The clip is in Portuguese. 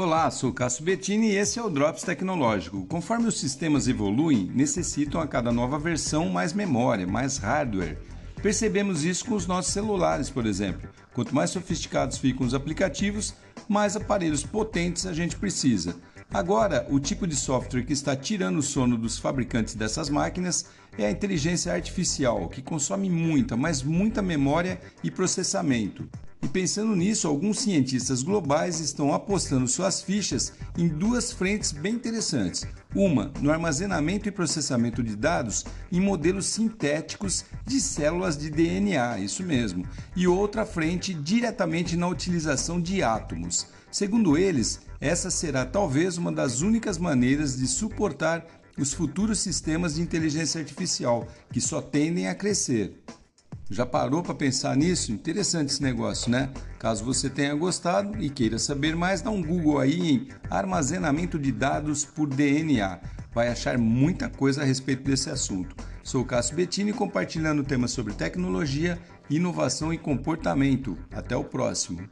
Olá, sou Cássio Bettini e esse é o Drops Tecnológico. Conforme os sistemas evoluem, necessitam a cada nova versão mais memória, mais hardware. Percebemos isso com os nossos celulares, por exemplo. Quanto mais sofisticados ficam os aplicativos, mais aparelhos potentes a gente precisa. Agora, o tipo de software que está tirando o sono dos fabricantes dessas máquinas é a inteligência artificial, que consome muita, mas muita memória e processamento. E pensando nisso, alguns cientistas globais estão apostando suas fichas em duas frentes bem interessantes. Uma no armazenamento e processamento de dados em modelos sintéticos de células de DNA, isso mesmo, e outra frente diretamente na utilização de átomos. Segundo eles, essa será talvez uma das únicas maneiras de suportar os futuros sistemas de inteligência artificial, que só tendem a crescer. Já parou para pensar nisso? Interessante esse negócio, né? Caso você tenha gostado e queira saber mais, dá um Google aí em armazenamento de dados por DNA. Vai achar muita coisa a respeito desse assunto. Sou Cássio Bettini compartilhando temas sobre tecnologia, inovação e comportamento. Até o próximo.